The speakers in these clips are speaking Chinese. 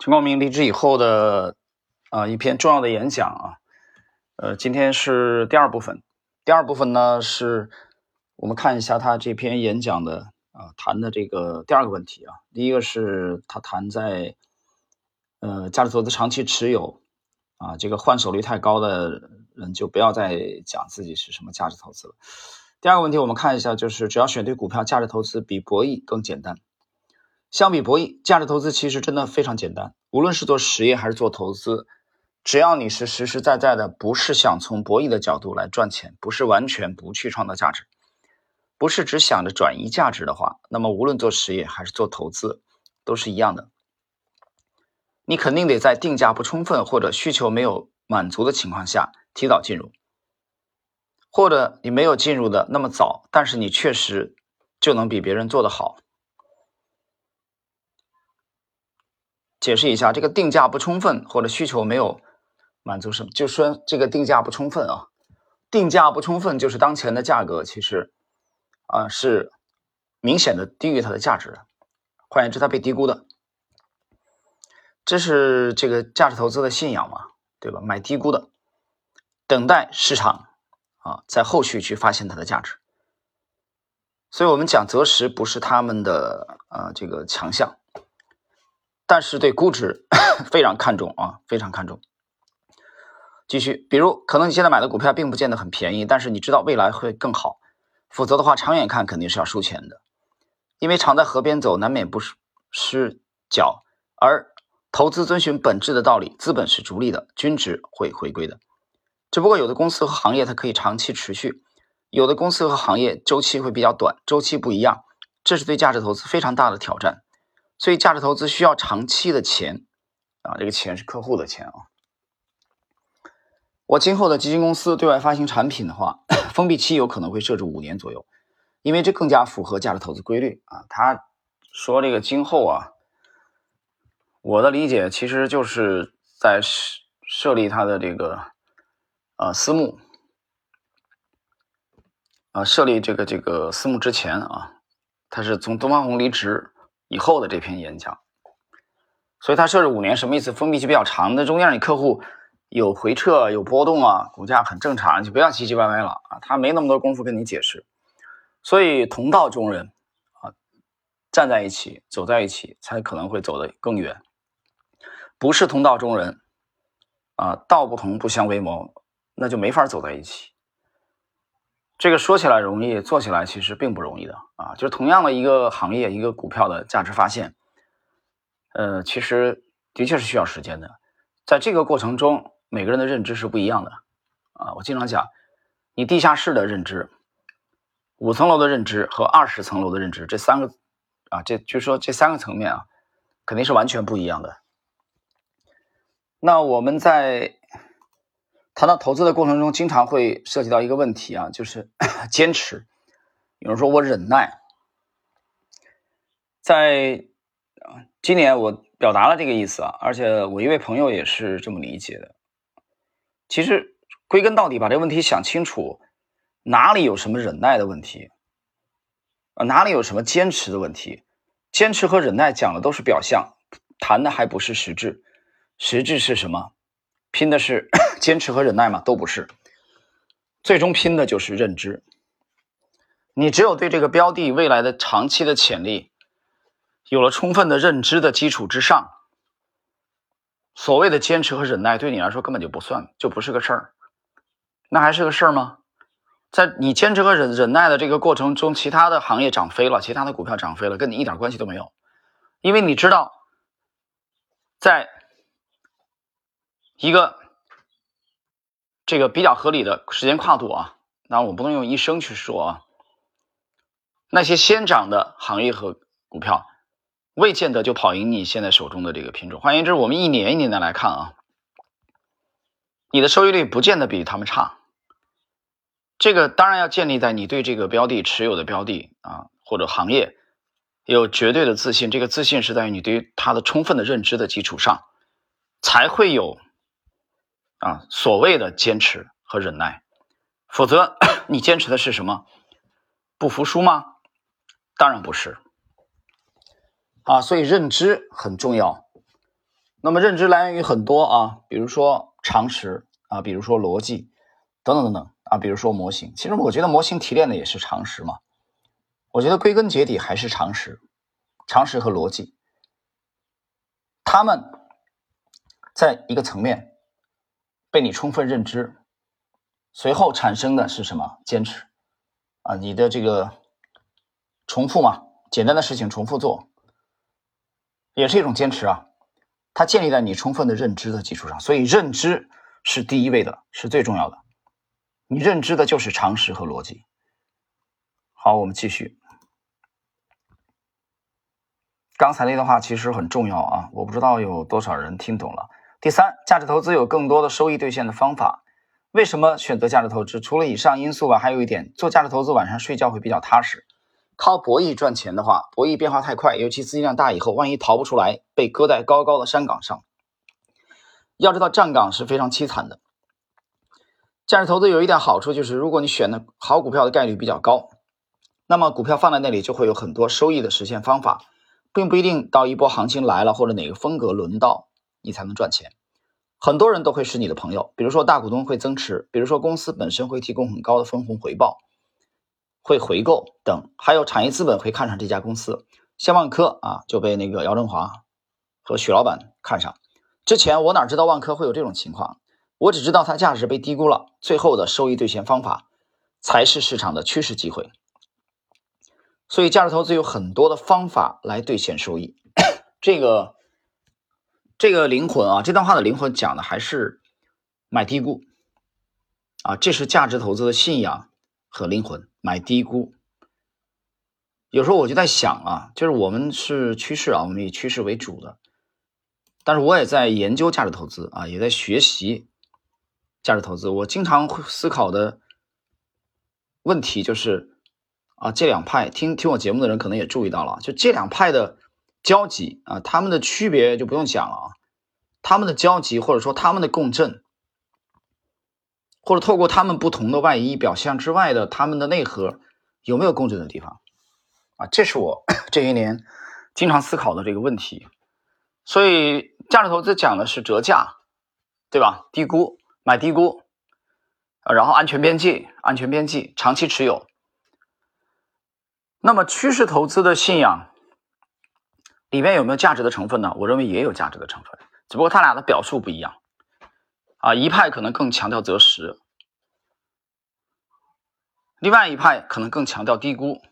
陈光明离职以后的啊一篇重要的演讲啊，呃，今天是第二部分。第二部分呢，是我们看一下他这篇演讲的啊谈的这个第二个问题啊。第一个是他谈在呃价值投资长期持有啊，这个换手率太高的人就不要再讲自己是什么价值投资了。第二个问题，我们看一下，就是只要选对股票，价值投资比博弈更简单。相比博弈，价值投资其实真的非常简单。无论是做实业还是做投资，只要你是实实在在的，不是想从博弈的角度来赚钱，不是完全不去创造价值，不是只想着转移价值的话，那么无论做实业还是做投资，都是一样的。你肯定得在定价不充分或者需求没有满足的情况下提早进入，或者你没有进入的那么早，但是你确实就能比别人做得好。解释一下，这个定价不充分或者需求没有满足什么，就说这个定价不充分啊。定价不充分就是当前的价格其实啊是明显的低于它的价值的，换言之，它被低估的。这是这个价值投资的信仰嘛，对吧？买低估的，等待市场啊在后续去发现它的价值。所以我们讲择时不是他们的啊这个强项。但是对估值 非常看重啊，非常看重。继续，比如可能你现在买的股票并不见得很便宜，但是你知道未来会更好，否则的话长远看肯定是要输钱的。因为常在河边走，难免不是失脚。而投资遵循本质的道理，资本是逐利的，均值会回归的。只不过有的公司和行业它可以长期持续，有的公司和行业周期会比较短，周期不一样，这是对价值投资非常大的挑战。所以，价值投资需要长期的钱啊，这个钱是客户的钱啊。我今后的基金公司对外发行产品的话，封闭期有可能会设置五年左右，因为这更加符合价值投资规律啊。他说这个今后啊，我的理解其实就是在设设立他的这个呃私募啊，设立这个这个私募之前啊，他是从东方红离职。以后的这篇演讲，所以它设置五年什么意思？封闭期比较长，那中间你客户有回撤、有波动啊，股价很正常，就不要唧唧歪歪了啊。他没那么多功夫跟你解释，所以同道中人啊，站在一起，走在一起，才可能会走得更远。不是同道中人啊，道不同不相为谋，那就没法走在一起。这个说起来容易，做起来其实并不容易的啊！就是同样的一个行业，一个股票的价值发现，呃，其实的确是需要时间的。在这个过程中，每个人的认知是不一样的啊！我经常讲，你地下室的认知、五层楼的认知和二十层楼的认知，这三个啊，这就是说这三个层面啊，肯定是完全不一样的。那我们在。谈到投资的过程中，经常会涉及到一个问题啊，就是 坚持。有人说我忍耐，在今年我表达了这个意思啊，而且我一位朋友也是这么理解的。其实归根到底，把这个问题想清楚，哪里有什么忍耐的问题啊？哪里有什么坚持的问题？坚持和忍耐讲的都是表象，谈的还不是实质。实质是什么？拼的是 坚持和忍耐吗？都不是，最终拼的就是认知。你只有对这个标的未来的长期的潜力有了充分的认知的基础之上，所谓的坚持和忍耐对你来说根本就不算，就不是个事儿。那还是个事儿吗？在你坚持和忍忍耐的这个过程中，其他的行业涨飞了，其他的股票涨飞了，跟你一点关系都没有，因为你知道，在。一个这个比较合理的时间跨度啊，那我不能用一生去说啊。那些先涨的行业和股票，未见得就跑赢你现在手中的这个品种。换言之，我们一年一年的来看啊，你的收益率不见得比他们差。这个当然要建立在你对这个标的持有的标的啊或者行业有绝对的自信。这个自信是在于你对于它的充分的认知的基础上，才会有。啊，所谓的坚持和忍耐，否则 你坚持的是什么？不服输吗？当然不是。啊，所以认知很重要。那么认知来源于很多啊，比如说常识啊，比如说逻辑等等等等啊，比如说模型。其实我觉得模型提炼的也是常识嘛。我觉得归根结底还是常识、常识和逻辑，他们在一个层面被你充分认知，随后产生的是什么？坚持啊，你的这个重复嘛，简单的事情重复做，也是一种坚持啊。它建立在你充分的认知的基础上，所以认知是第一位的，是最重要的。你认知的就是常识和逻辑。好，我们继续。刚才那段话其实很重要啊，我不知道有多少人听懂了。第三，价值投资有更多的收益兑现的方法。为什么选择价值投资？除了以上因素吧，还有一点，做价值投资晚上睡觉会比较踏实。靠博弈赚钱的话，博弈变化太快，尤其资金量大以后，万一逃不出来，被搁在高高的山岗上，要知道站岗是非常凄惨的。价值投资有一点好处就是，如果你选的好股票的概率比较高，那么股票放在那里就会有很多收益的实现方法。并不一定到一波行情来了，或者哪个风格轮到你才能赚钱。很多人都会是你的朋友，比如说大股东会增持，比如说公司本身会提供很高的分红回报，会回购等，还有产业资本会看上这家公司。像万科啊，就被那个姚振华和许老板看上。之前我哪知道万科会有这种情况？我只知道它价值被低估了，最后的收益兑现方法才是市场的趋势机会。所以价值投资有很多的方法来兑现收益，这个这个灵魂啊，这段话的灵魂讲的还是买低估啊，这是价值投资的信仰和灵魂，买低估。有时候我就在想啊，就是我们是趋势啊，我们以趋势为主的，但是我也在研究价值投资啊，也在学习价值投资。我经常会思考的问题就是。啊，这两派听听我节目的人可能也注意到了，就这两派的交集啊，他们的区别就不用讲了啊，他们的交集或者说他们的共振，或者透过他们不同的外衣表象之外的他们的内核有没有共振的地方啊？这是我 这些年经常思考的这个问题。所以价值投资讲的是折价，对吧？低估买低估，然后安全边际，安全边际，长期持有。那么趋势投资的信仰里面有没有价值的成分呢？我认为也有价值的成分，只不过他俩的表述不一样。啊，一派可能更强调择时，另外一派可能更强调低估，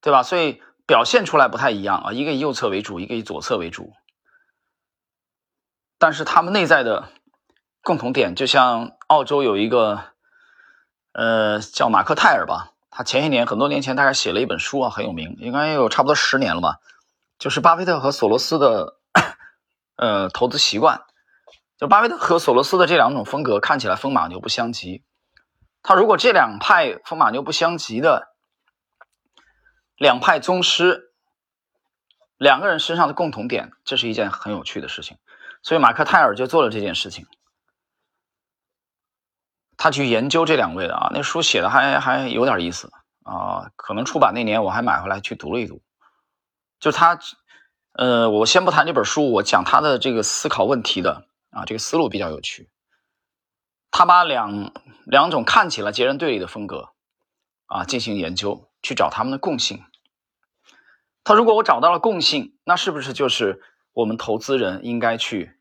对吧？所以表现出来不太一样啊，一个以右侧为主，一个以左侧为主。但是他们内在的共同点，就像澳洲有一个呃叫马克泰尔吧。他前些年很多年前，大概写了一本书啊，很有名，应该有差不多十年了吧。就是巴菲特和索罗斯的呃投资习惯。就巴菲特和索罗斯的这两种风格看起来风马牛不相及。他如果这两派风马牛不相及的两派宗师，两个人身上的共同点，这是一件很有趣的事情。所以马克泰尔就做了这件事情。他去研究这两位的啊，那书写的还还有点意思啊，可能出版那年我还买回来去读了一读。就他，呃，我先不谈这本书，我讲他的这个思考问题的啊，这个思路比较有趣。他把两两种看起来截然对立的风格啊进行研究，去找他们的共性。他如果我找到了共性，那是不是就是我们投资人应该去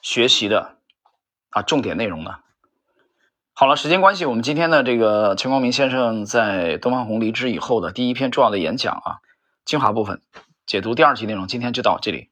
学习的啊重点内容呢？好了，时间关系，我们今天的这个陈光明先生在东方红离职以后的第一篇重要的演讲啊，精华部分解读第二期内容，今天就到这里。